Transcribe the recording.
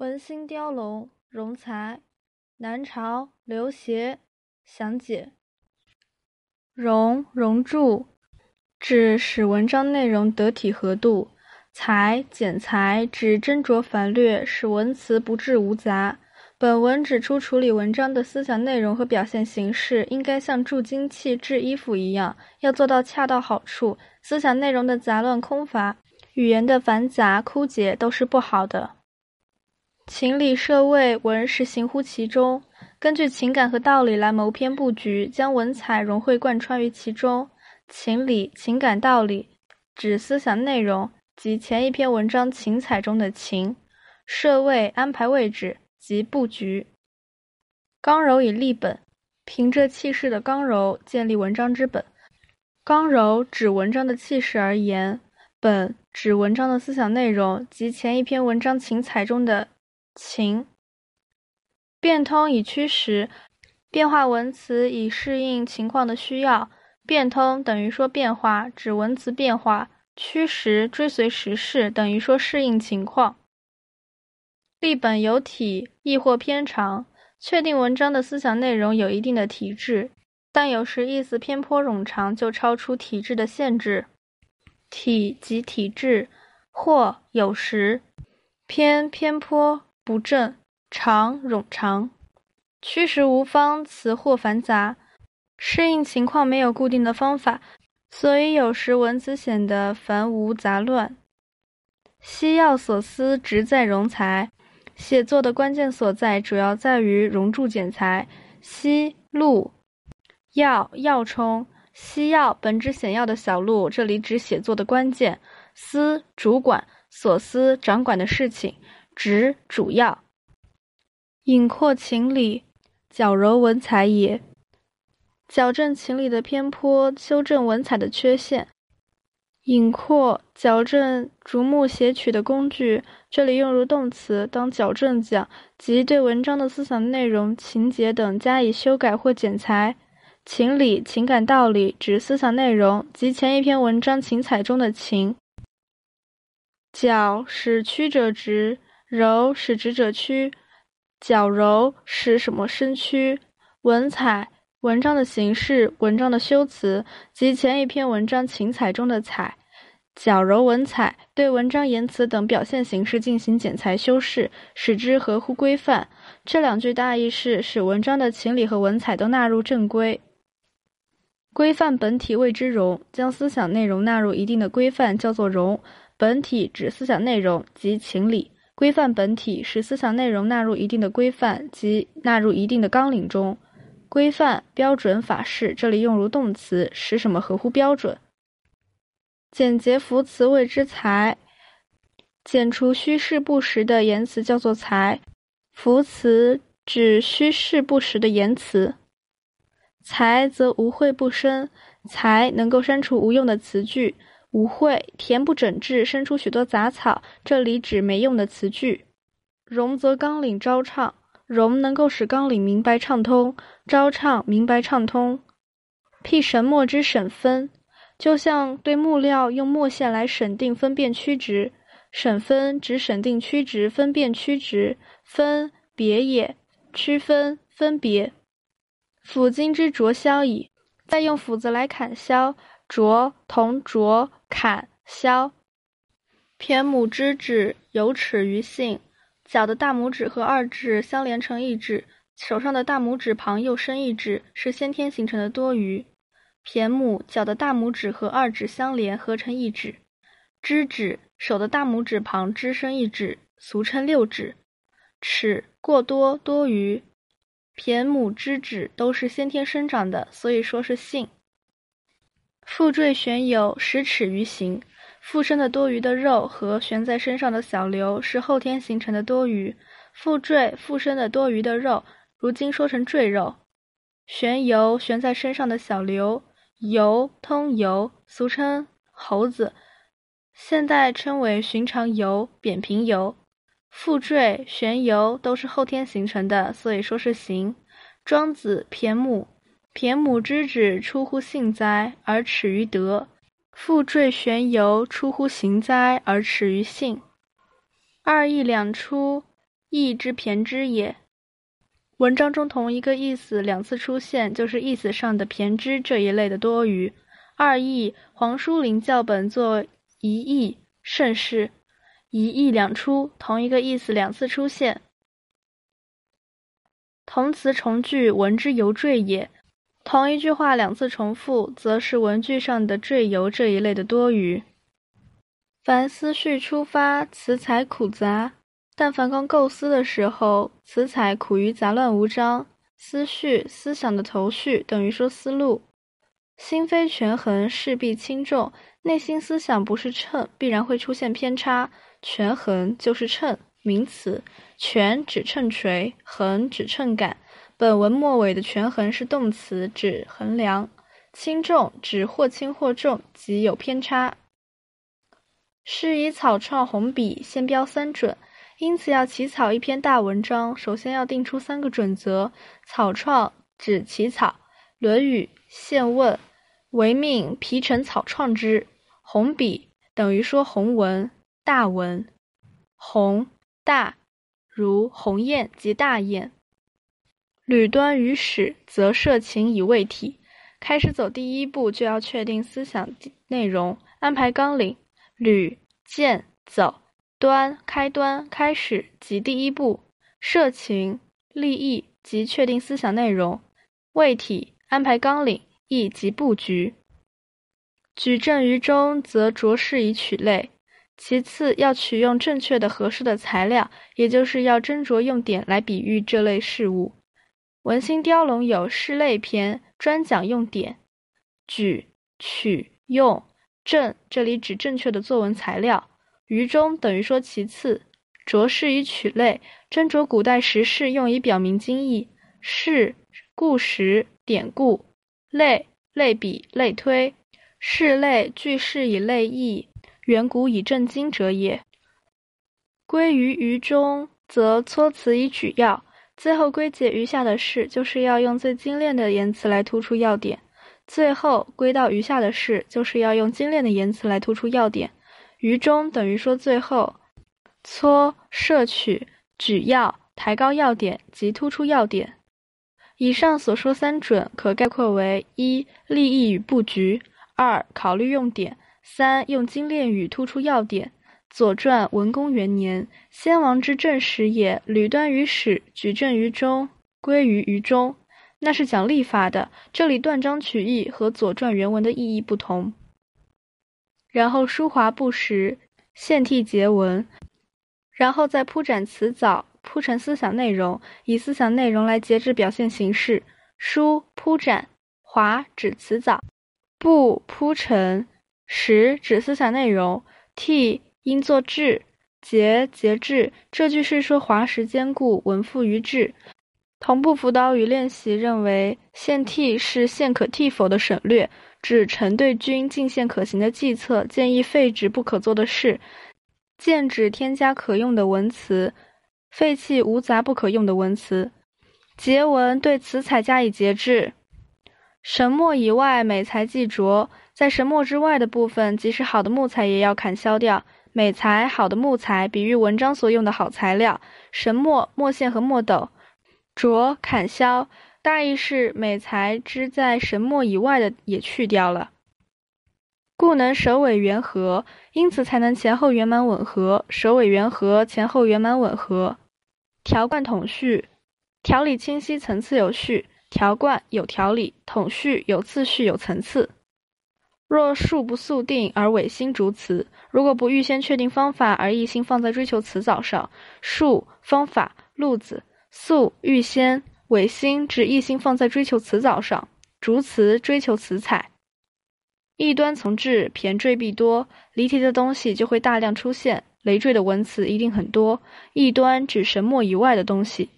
文心雕龙，容才，南朝刘协详解。容，容注，指使文章内容得体合度；才，剪裁，指斟酌繁略，使文辞不致无杂。本文指出，处理文章的思想内容和表现形式，应该像铸金器、制衣服一样，要做到恰到好处。思想内容的杂乱空乏，语言的繁杂枯竭，都是不好的。情理设位，文是行乎其中，根据情感和道理来谋篇布局，将文采融会贯穿于其中。情理、情感、道理，指思想内容及前一篇文章情采中的情。设位，安排位置及布局。刚柔以立本，凭着气势的刚柔建立文章之本。刚柔指文章的气势而言，本指文章的思想内容及前一篇文章情采中的。情变通以驱实，变化文辞以适应情况的需要。变通等于说变化，指文辞变化；驱实追随时事，等于说适应情况。立本有体，亦或偏长，确定文章的思想内容有一定的体制，但有时意思偏颇冗长，就超出体制的限制。体即体制，或有时偏偏颇。不正常冗长，虚实无方，词或繁杂，适应情况没有固定的方法，所以有时文字显得繁芜杂乱。西要所思，直在容才。写作的关键所在，主要在于容注剪裁。西路要要冲，西要本指显要的小路，这里指写作的关键。思主管所思掌管的事情。直主要，引括情理，矫揉文采也。矫正情理的偏颇，修正文采的缺陷。引括矫正逐目写取的工具，这里用如动词，当矫正讲，即对文章的思想内容、情节等加以修改或剪裁。情理、情感、道理，指思想内容及前一篇文章情采中的情。矫使曲者直。柔使直者曲，矫揉使什么身曲？文采，文章的形式，文章的修辞及前一篇文章情采中的采。矫揉文采，对文章言辞等表现形式进行剪裁修饰，使之合乎规范。这两句大意是使文章的情理和文采都纳入正规。规范本体谓之容，将思想内容纳入一定的规范叫做容。本体指思想内容及情理。规范本体，使思想内容纳入一定的规范及纳入一定的纲领中。规范、标准、法式，这里用如动词，使什么合乎标准。简洁扶词谓之才，剪除虚饰不实的言辞叫做才。扶词指虚饰不实的言辞。才则无秽不生，才能够删除无用的词句。无秽，填不整治，生出许多杂草。这里指没用的词句。容则纲领昭畅，容能够使纲领明白畅通。昭畅明白畅通。辟神墨之审分，就像对木料用墨线来审定分辨曲直。审分指审定曲直，分辨曲直。分别也，区分分别。斧金之琢削矣，再用斧子来砍削。琢同琢。砍削，偏拇之指有齿于性，脚的大拇指和二指相连成一指，手上的大拇指旁又生一指，是先天形成的多余。偏拇，脚的大拇指和二指相连合成一指。之指，手的大拇指旁支生一指，俗称六指。齿，过多多余。偏拇之指都是先天生长的，所以说是性。腹坠悬有，十尺于形。腹身的多余的肉和悬在身上的小瘤是后天形成的多余。腹坠，腹身的多余的肉，如今说成赘肉。悬游，悬在身上的小瘤。游，通游，俗称猴子，现代称为寻常疣、扁平疣。腹坠、悬游都是后天形成的，所以说是形。庄子偏目。骈母之指出乎性哉，而耻于德；复坠悬游出乎行哉，而耻于性。二义两出，义之骈之也。文章中同一个意思两次出现，就是意思上的骈之这一类的多余。二义，黄书林教本作一义甚是，一义两出，同一个意思两次出现。同词重句，文之犹赘也。同一句话两次重复，则是文句上的赘犹这一类的多余。凡思绪出发，词采苦杂；但凡刚构思的时候，词采苦于杂乱无章。思绪，思想的头绪，等于说思路。心非权衡，势必轻重。内心思想不是秤，必然会出现偏差。权衡就是秤，名词。权指秤锤，衡指秤杆。本文末尾的权衡是动词，指衡量。轻重指或轻或重，即有偏差。是以草创红笔，先标三准。因此要起草一篇大文章，首先要定出三个准则。草创指起草，《论语·现问》。唯命皮陈草创之，红笔等于说红文大文，红大如鸿雁及大雁。履端于始，则设情以为体。开始走第一步，就要确定思想内容，安排纲领。履见走端开端开始即第一步，设情立意即确定思想内容，为体安排纲领。意及布局，举证于中，则着事以取类。其次，要取用正确的、合适的材料，也就是要斟酌用典来比喻这类事物。文心雕龙有事类篇，专讲用典。举、取、用、正，这里指正确的作文材料。于中等于说其次，着事以取类，斟酌古代时事，用以表明经义。事、故时、典故。类类比类推，事类句式以类义，远古以正经者也。归于于中，则措辞以举要，最后归结余下的事，就是要用最精炼的言辞来突出要点。最后归到余下的事，就是要用精炼的言辞来突出要点。余中等于说最后，撮摄取举要，抬高要点及突出要点。以上所说三准，可概括为：一、立意与布局；二、考虑用点；三、用精炼语突出要点。《左传》文公元年，先王之政始也，履端于始，举证于中，归于于中。那是讲立法的。这里断章取义和《左传》原文的意义不同。然后书华不实，献替结文，然后再铺展辞藻。铺陈思想内容，以思想内容来节制表现形式。书铺展，华指辞藻，布铺陈，实指思想内容，替应作志，节节制。这句是说华实坚固，文复于质。同步辅导与练习认为，献替是献可替否的省略，指臣对君进献可行的计策，建议废止不可做的事。见指添加可用的文词。废弃无杂不可用的文词，结文对词采加以节制。神墨以外，美材既着，在神墨之外的部分，即使好的木材也要砍削掉。美材好的木材，比喻文章所用的好材料，神墨、墨线和墨斗。着砍削，大意是美材之在神墨以外的也去掉了。故能首尾圆合，因此才能前后圆满吻合。首尾圆合，前后圆满吻合。条贯统序，条理清晰，层次有序。条贯有条理，统序有次序，有层次。若数不速定而违心逐词，如果不预先确定方法而一心放在追求词藻上，数方法路子，速预先，违心指一心放在追求词藻上，逐词追求词采。异端从至，骈缀必多，离题的东西就会大量出现，累赘的文词一定很多。异端指神墨以外的东西。